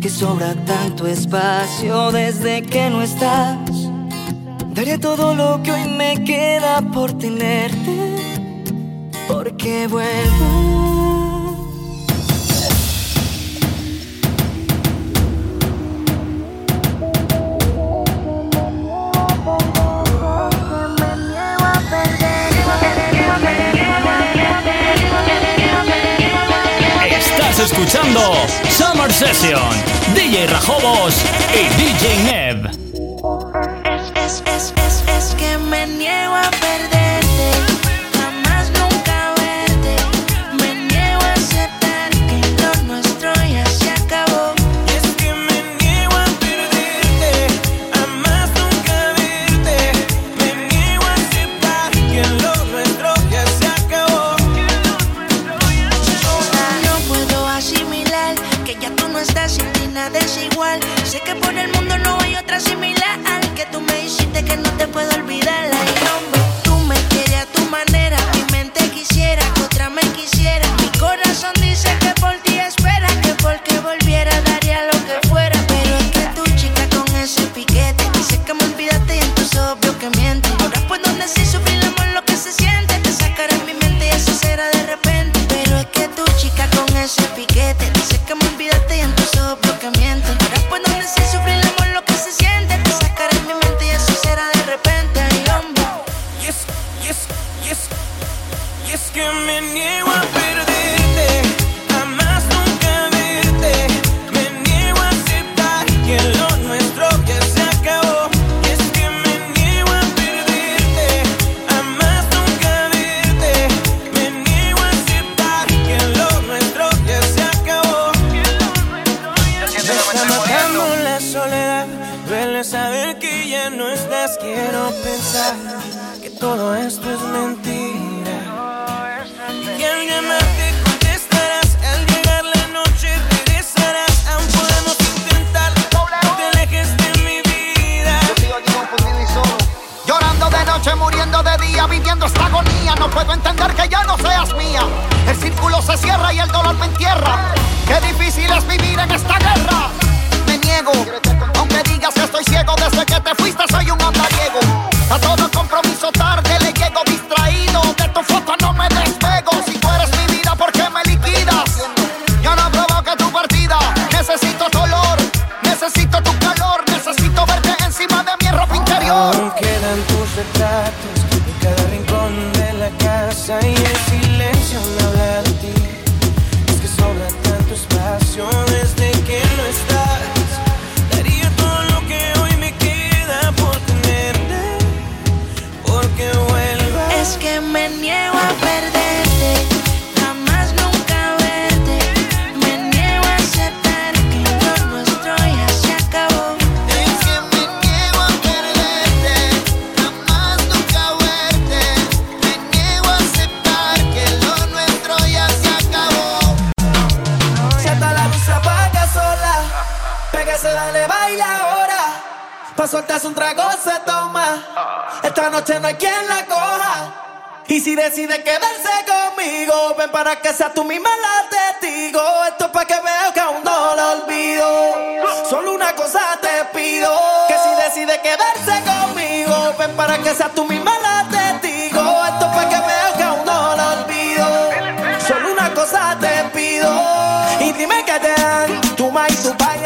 que sobra tanto espacio desde que no estás. Daré todo lo que hoy me queda por tenerte, porque vuelvo. Escuchando Summer Session, DJ Rajobos y DJ Neb. Es, es, es, es, es que me niego a perder. que no te puedo soledad. Duele saber que ya no estás. Quiero pensar que todo esto es mentira. Y al llamarte contestarás, al llegar la noche regresarás. Aún podemos intentar no te alejes de mi vida. Llorando de noche, muriendo de día, viviendo esta agonía. No puedo entender que ya no seas mía. El círculo se cierra y el dolor me entierra. Qué difícil es vivir en esta guerra niego. Aunque digas que estoy ciego, desde que te fuiste soy un andariego. A todo compromiso tarde se toma. Esta noche no hay quien la coja. Y si decide quedarse conmigo, ven para que sea tú misma la testigo. Esto es para que veas que aún no lo olvido. Solo una cosa te pido: que si decide quedarse conmigo, ven para que sea tú misma la testigo. Esto es para que veas que aún no lo olvido. Solo una cosa te pido: y dime que te dan tu ma y tu pay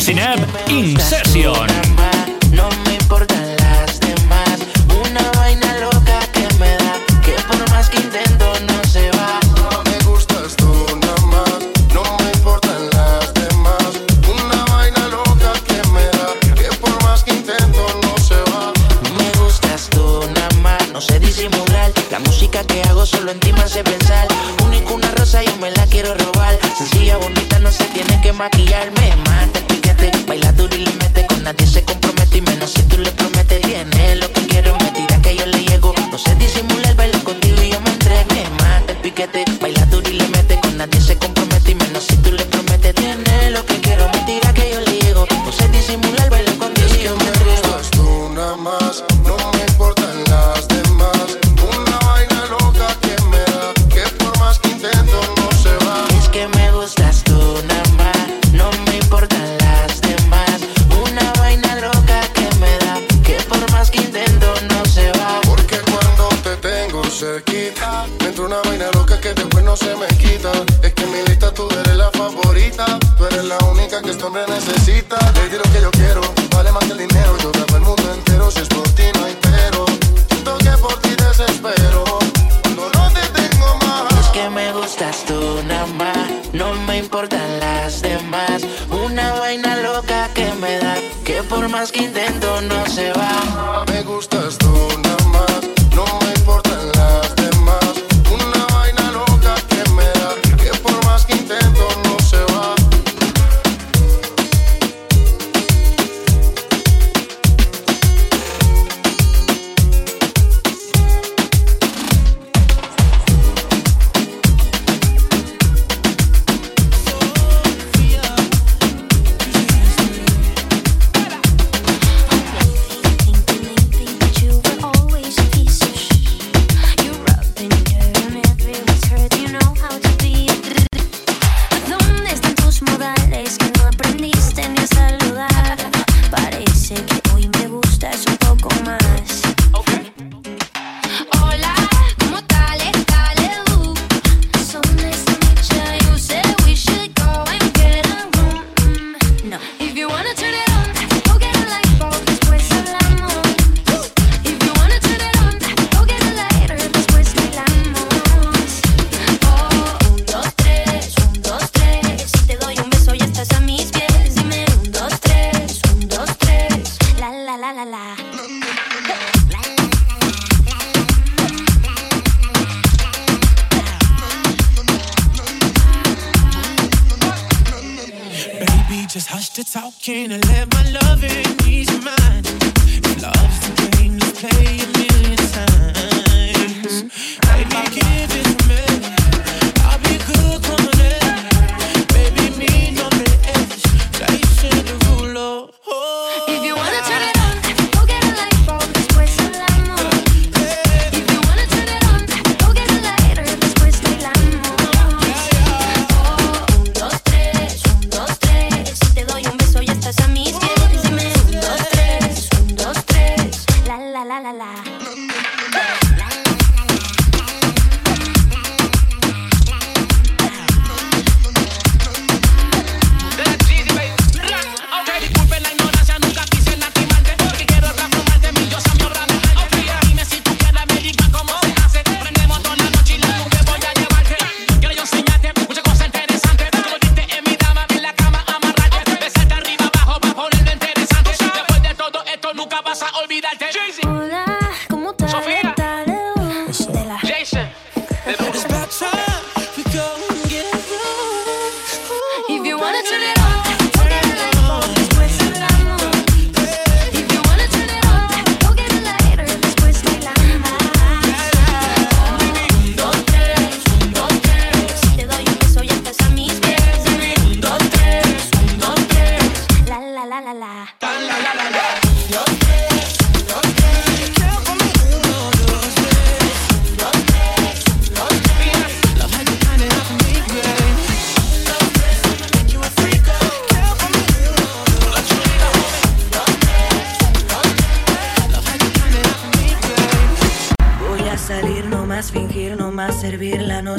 Sinep In Session.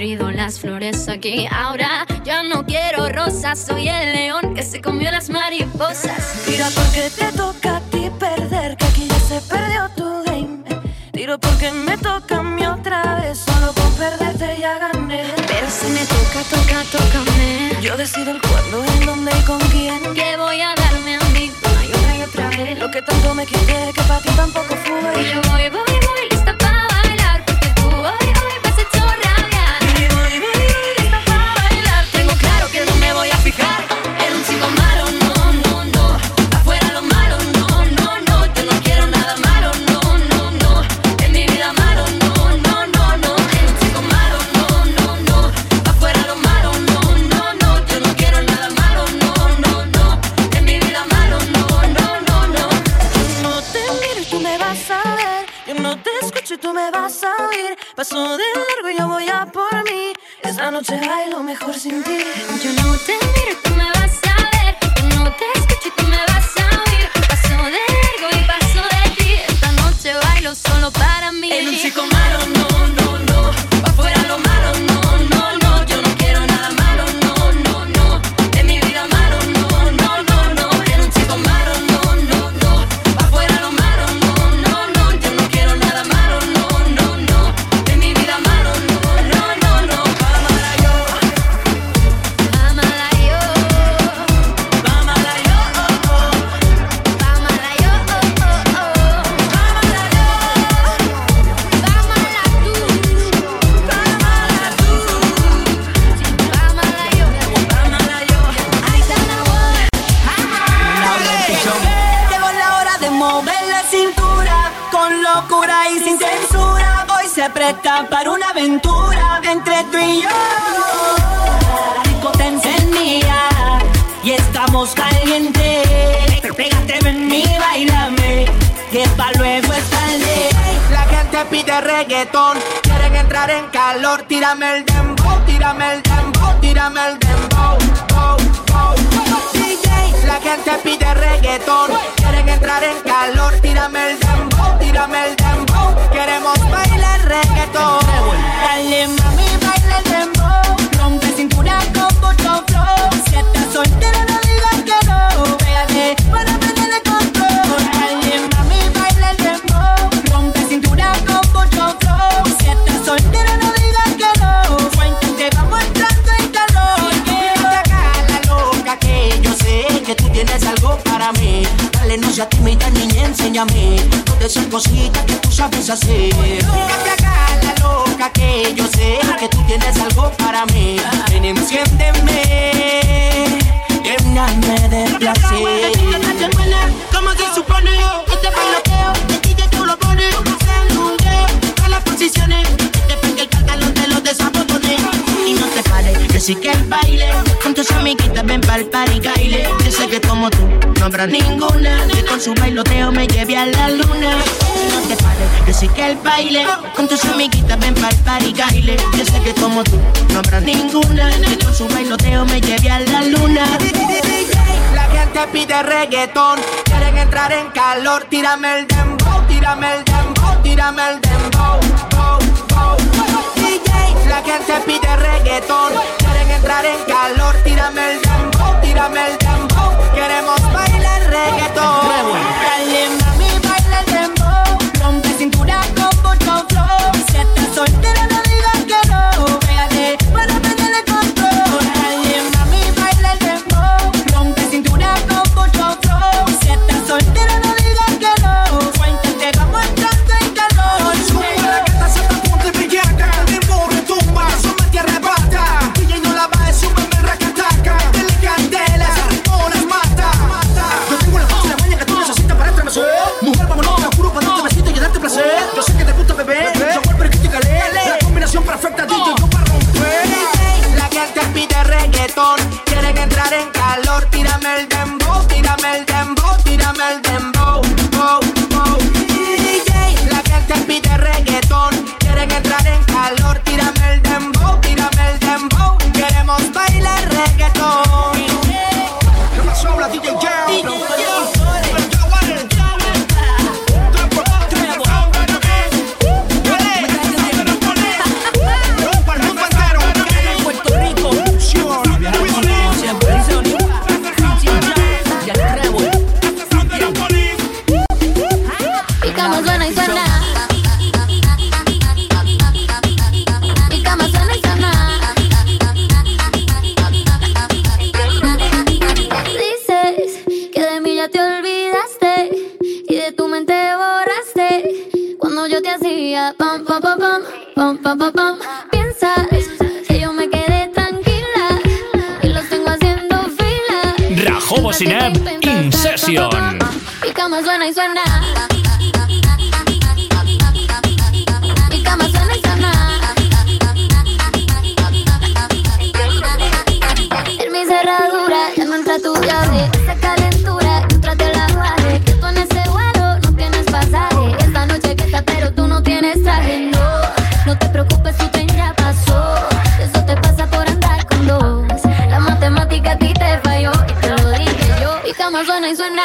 podrido las flores aquí. Ahora ya no quiero rosas, soy el león que se comió las mariposas. Tira porque te toca a ti perder, que aquí ya se perdió tu game. Tiro porque me toca a mí otra vez, solo con perderte ya gané. Pero si me toca, toca, tócame. Yo decido el cuándo, el dónde y con quién. Que voy a darme a mí una y otra y otra vez. Lo que tanto me quité, que para ti tampoco fue. Y yo noche bailo mejor sin ti. Yo no te miro pa'l yo sé que como tú, no habrá ninguna, que con su bailoteo me lleve a la luna, no te pares, que sí que el baile, con tus amiguitas ven pa'l party, caile, yo sé que como tú, no habrá ninguna, que con su bailoteo me lleve a la luna. La gente pide reggaetón, quieren entrar en calor. Tírame el dembow, tírame el dembow, tírame el dembow. bow, bow. La gente pide reggaetón, quieren entrar en calor, tírame el dembow, tírame el dembow, queremos bailar reggaetón. Hacía pam, pam, pam, pam, pam, pam, pam, pam. Piensas que yo me quedé tranquila y los tengo haciendo fila. Rajobo Sineb In Session. Mi cama suena y suena. Suena y suena.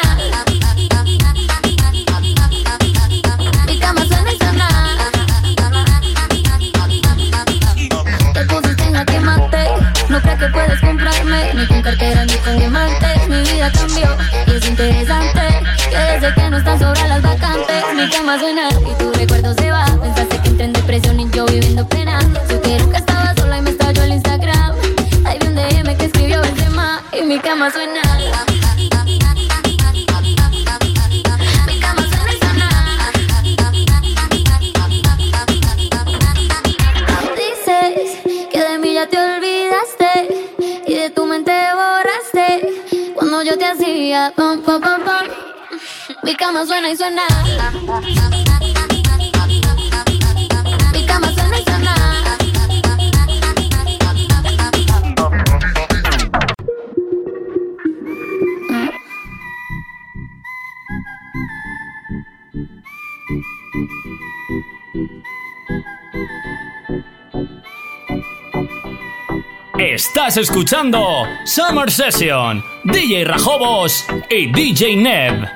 Mi cama suena y suena. Te pusiste en jaque mate. No crees que puedes comprarme ni con cartera ni con diamantes. Mi vida cambió y es interesante que desde que no están sobre las vacantes, mi cama suena Estás escuchando Summer Session, DJ Rajobos y DJ Neb.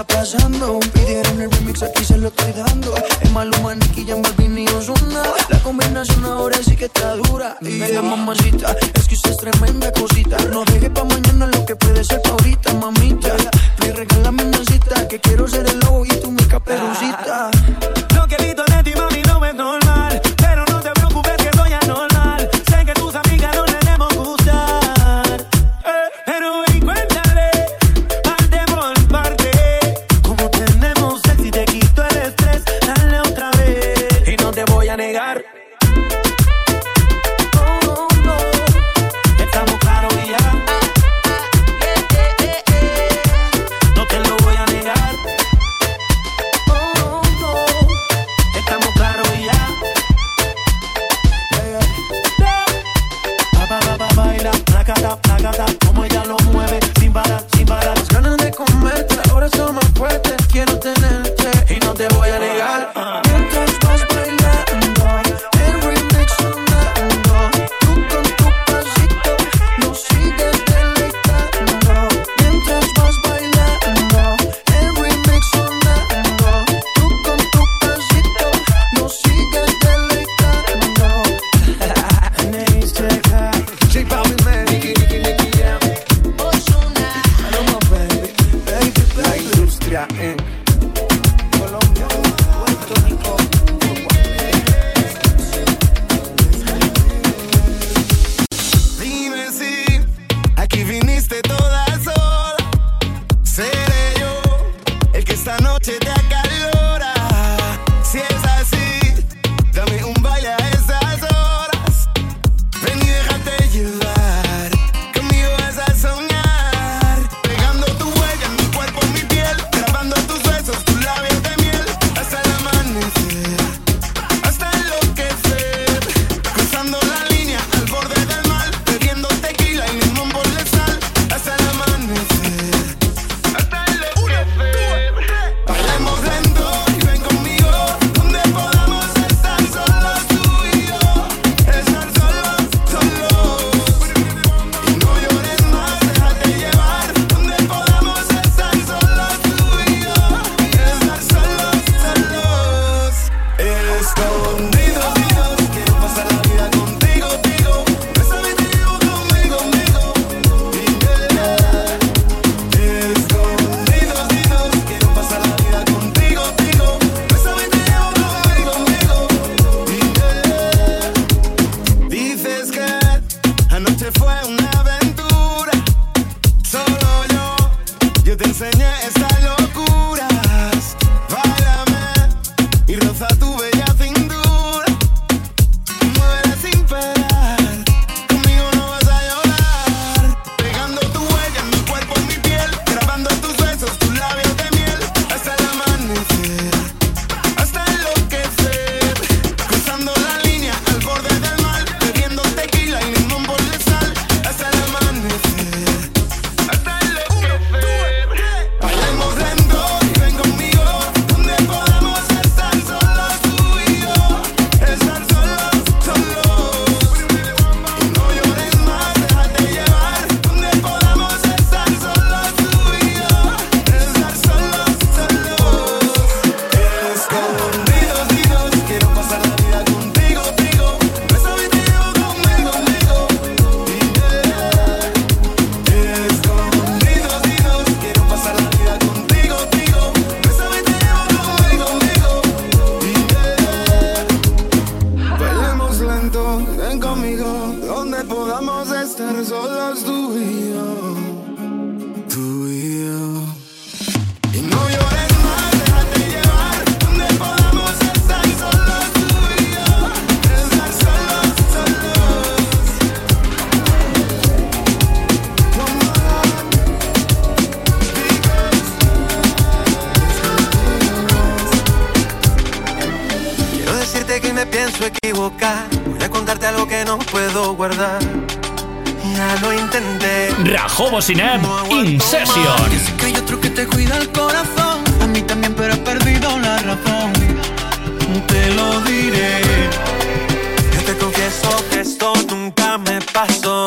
está pasando? Pidieron el remix, aquí se lo estoy dando. Es Maluma, Nicky, Jam, Balvin y Ozuna. La combinación ahora sí que está dura. Y me da mamacita, es que usted es tremenda cosita. No deje pa' mañana lo que puede ser pa' ahorita, mamita. Me regala mi cita, que quiero ser el lobo y tú mi caperucita. No, Sinan, Incession. Dice que hay otro que te cuida el corazón. A mí también, pero he perdido la razón. Te lo diré. Yo te confieso que esto nunca me pasó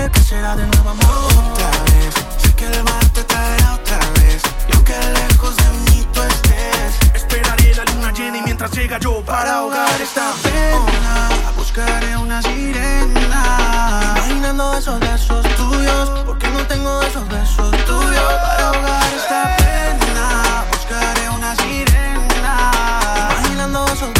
ver qué será de nuevo amor. Otra vez, sé que el mar te traerá otra vez. Y aunque lejos de mí tú estés, esperaré la luna llena y mientras llega yo para ahogar esta pena. Buscaré una sirena. Imaginando esos besos tuyos, porque no tengo esos besos tuyos para ahogar esta pena. Buscaré una sirena. Imaginando esos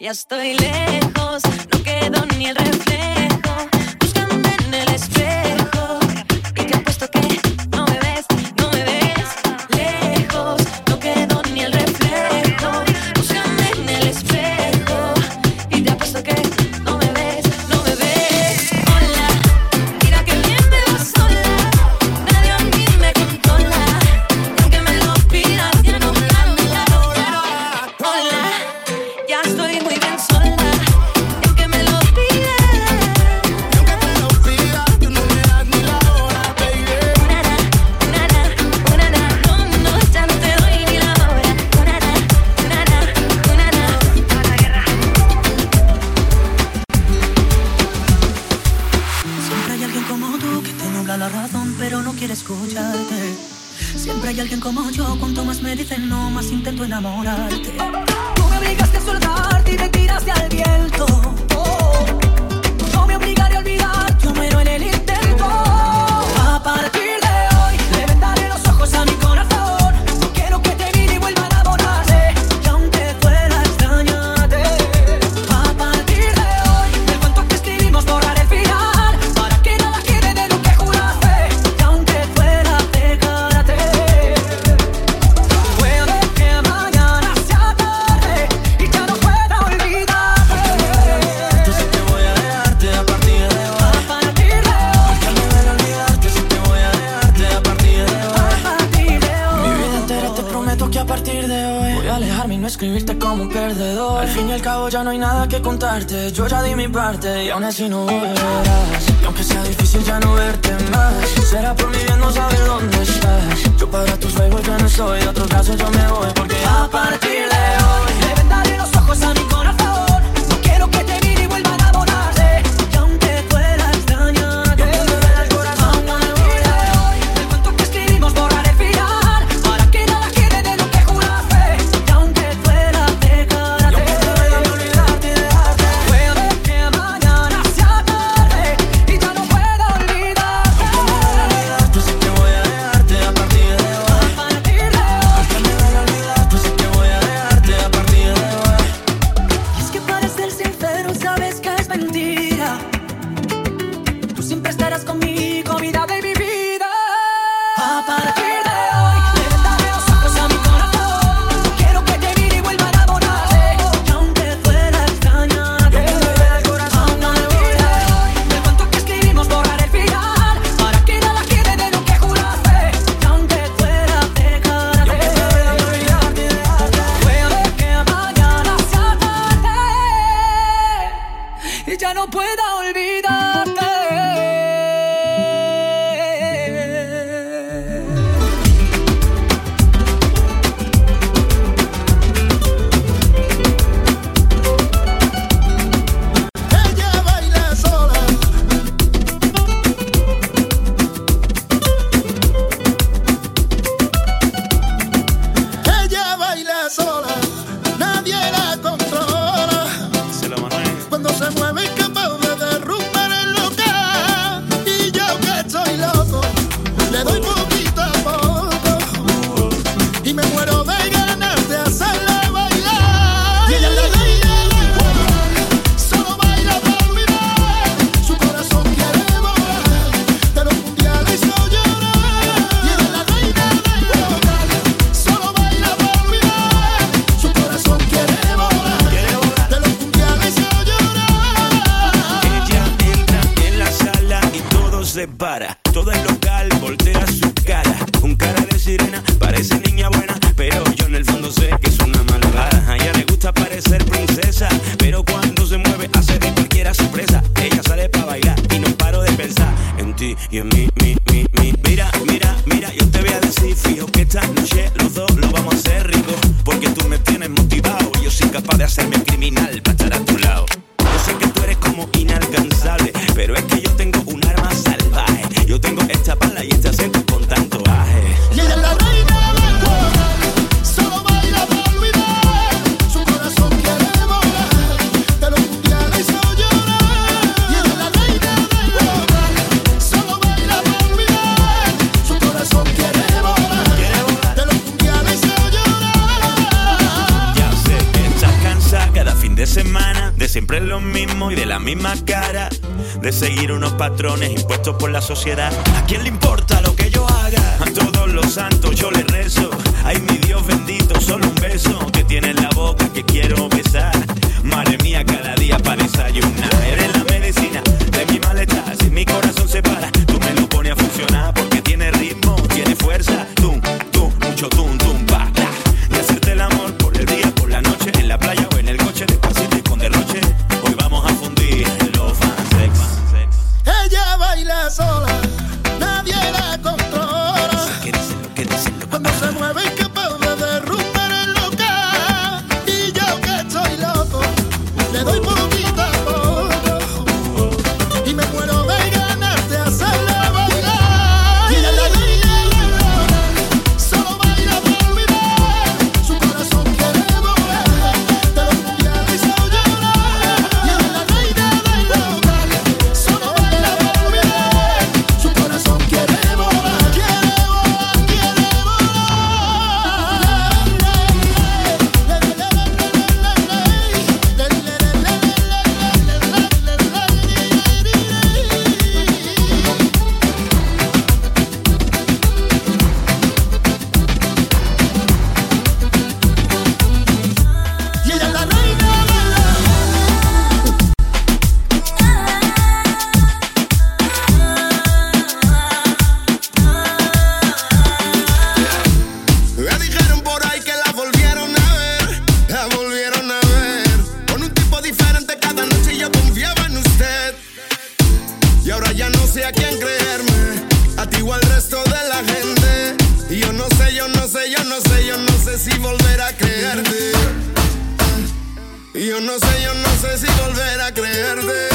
ya estoy lejos, no quedó ni el reflejo, buscándome en el espejo. imagino motivado. Yo soy capaz de hacerme criminal para estar a tu lado. cara de seguir unos patrones impuestos por la sociedad. ¿A quién le importa lo que yo haga? A todos los santos yo le rezo. Ay, mi Dios bendito, solo un beso que tiene en la boca que quiero besar. Madre mía, cada día para desayunar. Eres la medicina si volver a creerte. Yo no sé, yo no sé si volver a creerte.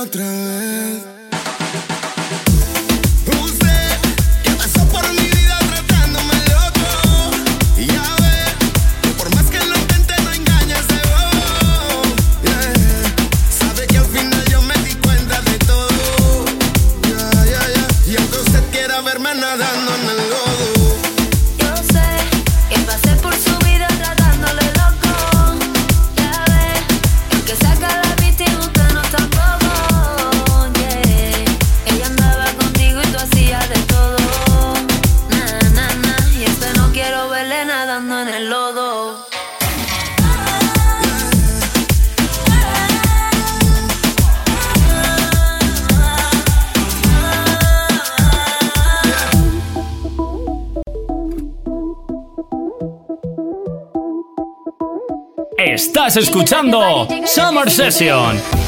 Tenerla otra vez. Escuchando Summer Session.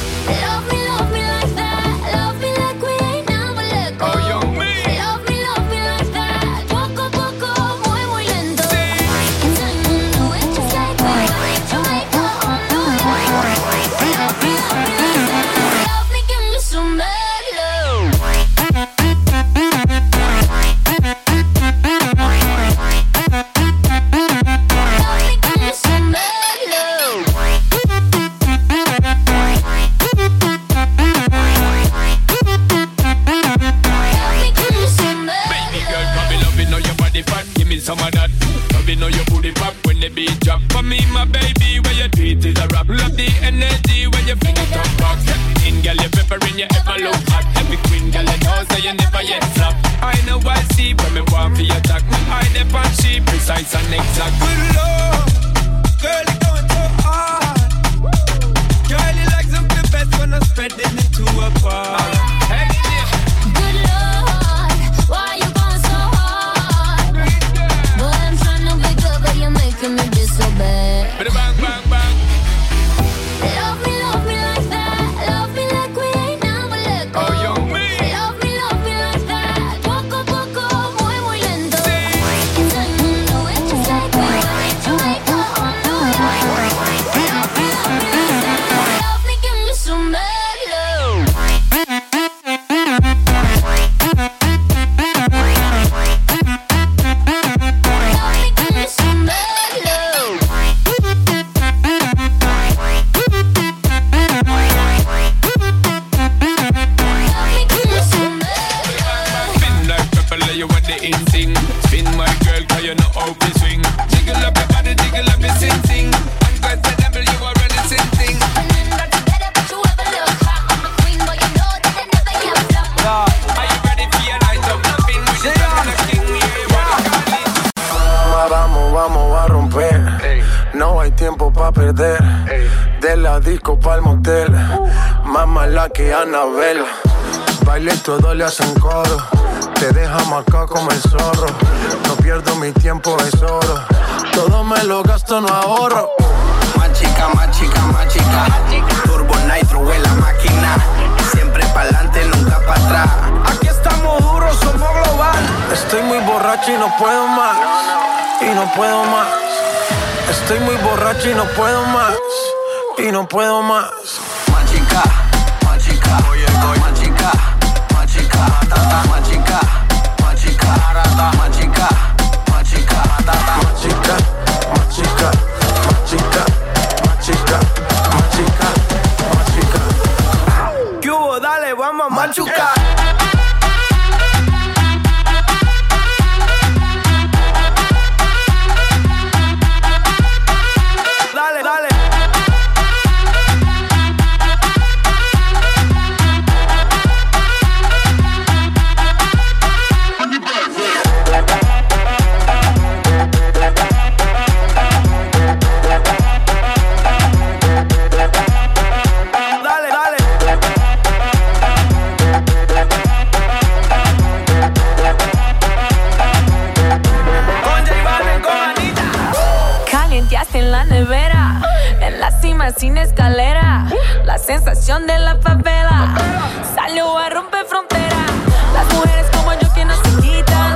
rompe fronteras. Las mujeres como yo que no se quitan,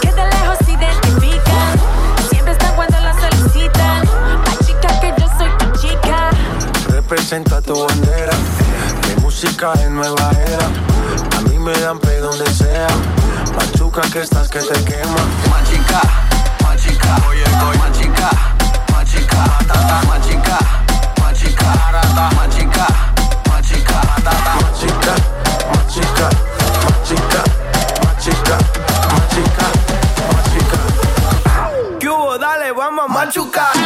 que de lejos se identifican. Siempre están cuando las solicitan. Hay chicas que yo soy tu chica. Representa tu bandera. Mi música es nueva era. A mí me dan pe donde sea. Machuca que estás que te quema. Machica, machica, oye, oye. Machica, machica, tata, machica, machica, rata, machica, machica, machica machica, machica, machica, machica, machica. ¿Qué? Dale, vamos a machucar.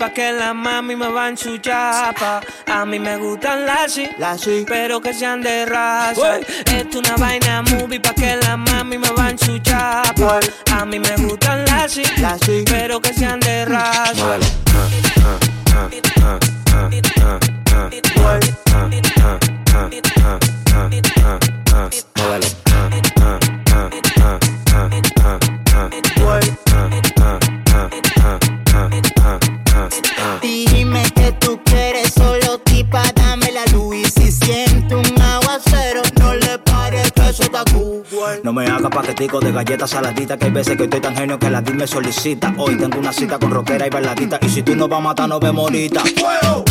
pa' que la mami me va en su chapa. A mí me gustan las sí, las pero que sean de raza. Esto es una vaina movie pa' que la mami me va en su chapa. A mí me de galletas saladitas. Que hay veces que estoy tan genio que la DIL me solicita. Hoy tengo una cita con rockera y bailadita. Y si tú no vas a matar, nos vemos ahorita.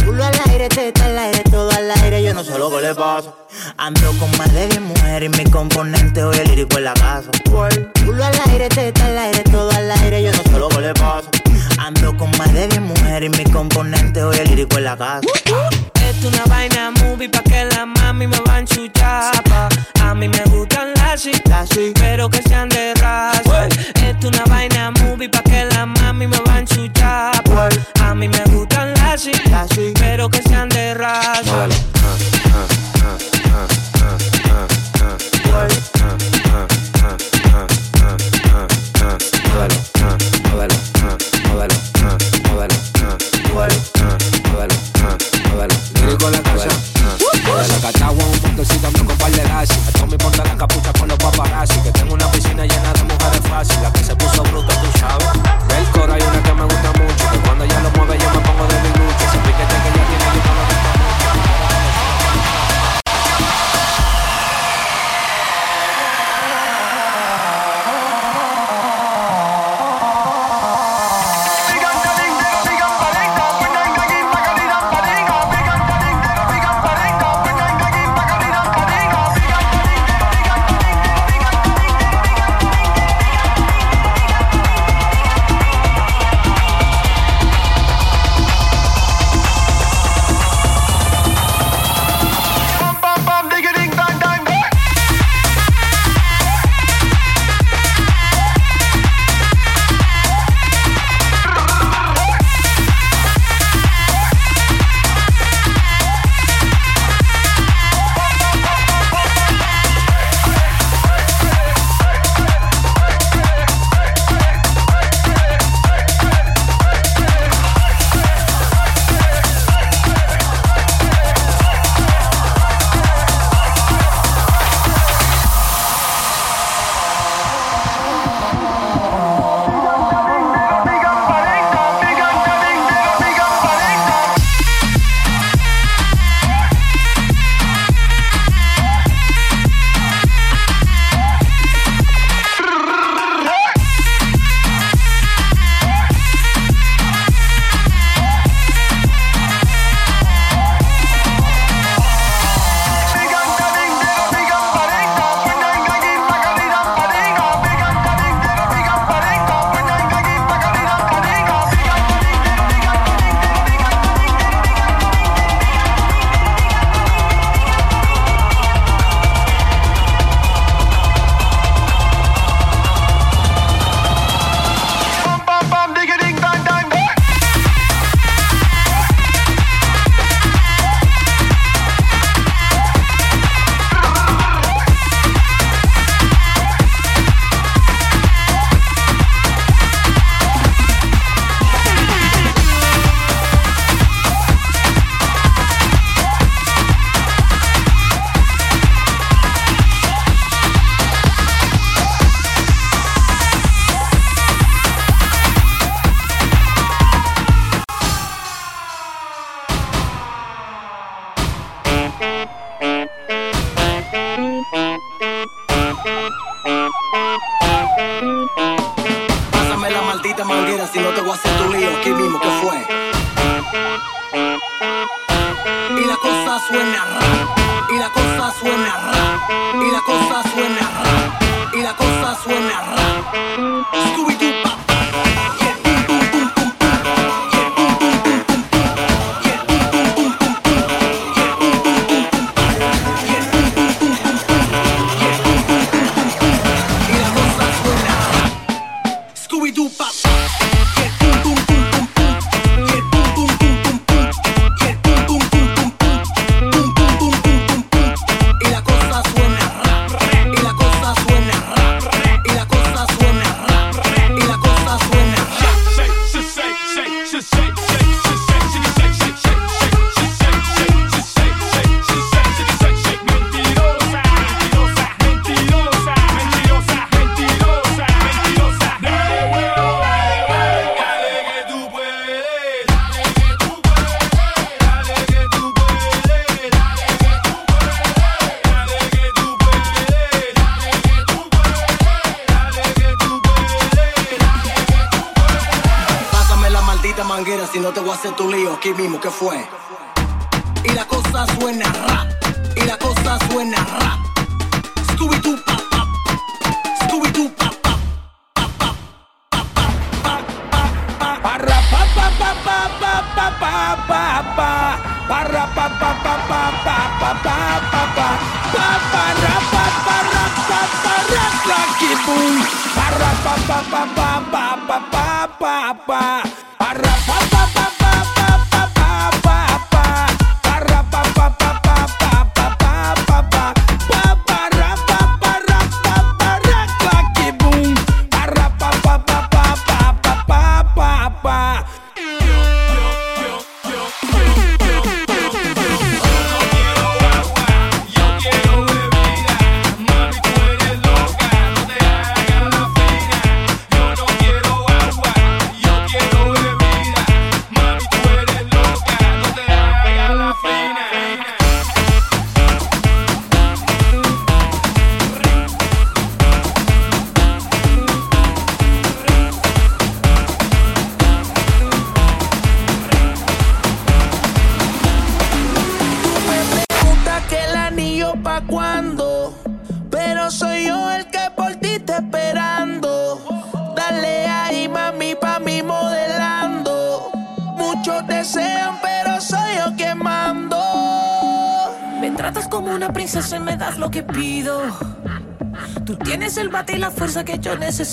Culo al aire, teta al aire, todo al aire, yo no sé lo que le pasa. Ando con más de 10 mujeres y mi componente hoy el lírico en la casa. Culo al aire, teta al aire, todo al aire, yo no sé lo que le pasa. Ando con más de 10 mujeres y mi componente hoy el lírico en la casa. Es una vaina movie pa' que la mami me van chuchapa. A mí me gustan las sí, pero que sean de raza. Esto es una vaina movie pa' que la mami me van chuchapa. A mí me gustan las sí, pero que sean de raza. Lírico Un montecito, ando con par de.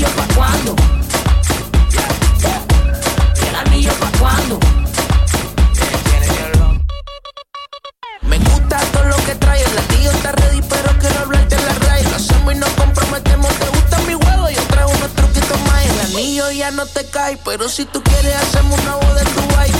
¿Y anillo pa' cuándo? ¿Y el anillo pa' cuándo? Me gusta todo lo que trae, el anillo está ready, pero quiero hablarte de la raíz. Lo hacemos y nos comprometemos. Te gusta mi juego, yo traigo unos truquitos más. El anillo ya no te cae, pero si tú quieres, hacemos una boda en Dubai.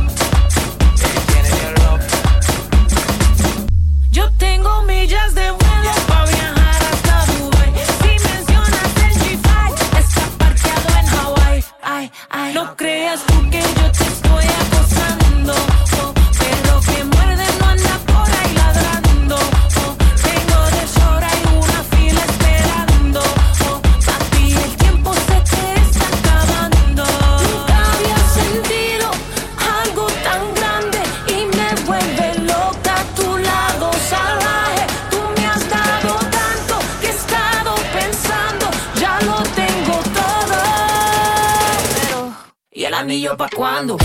Pa' cuándo?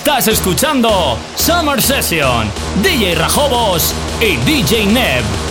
Estás escuchando Summer Session, DJ Rajobos y DJ Neb.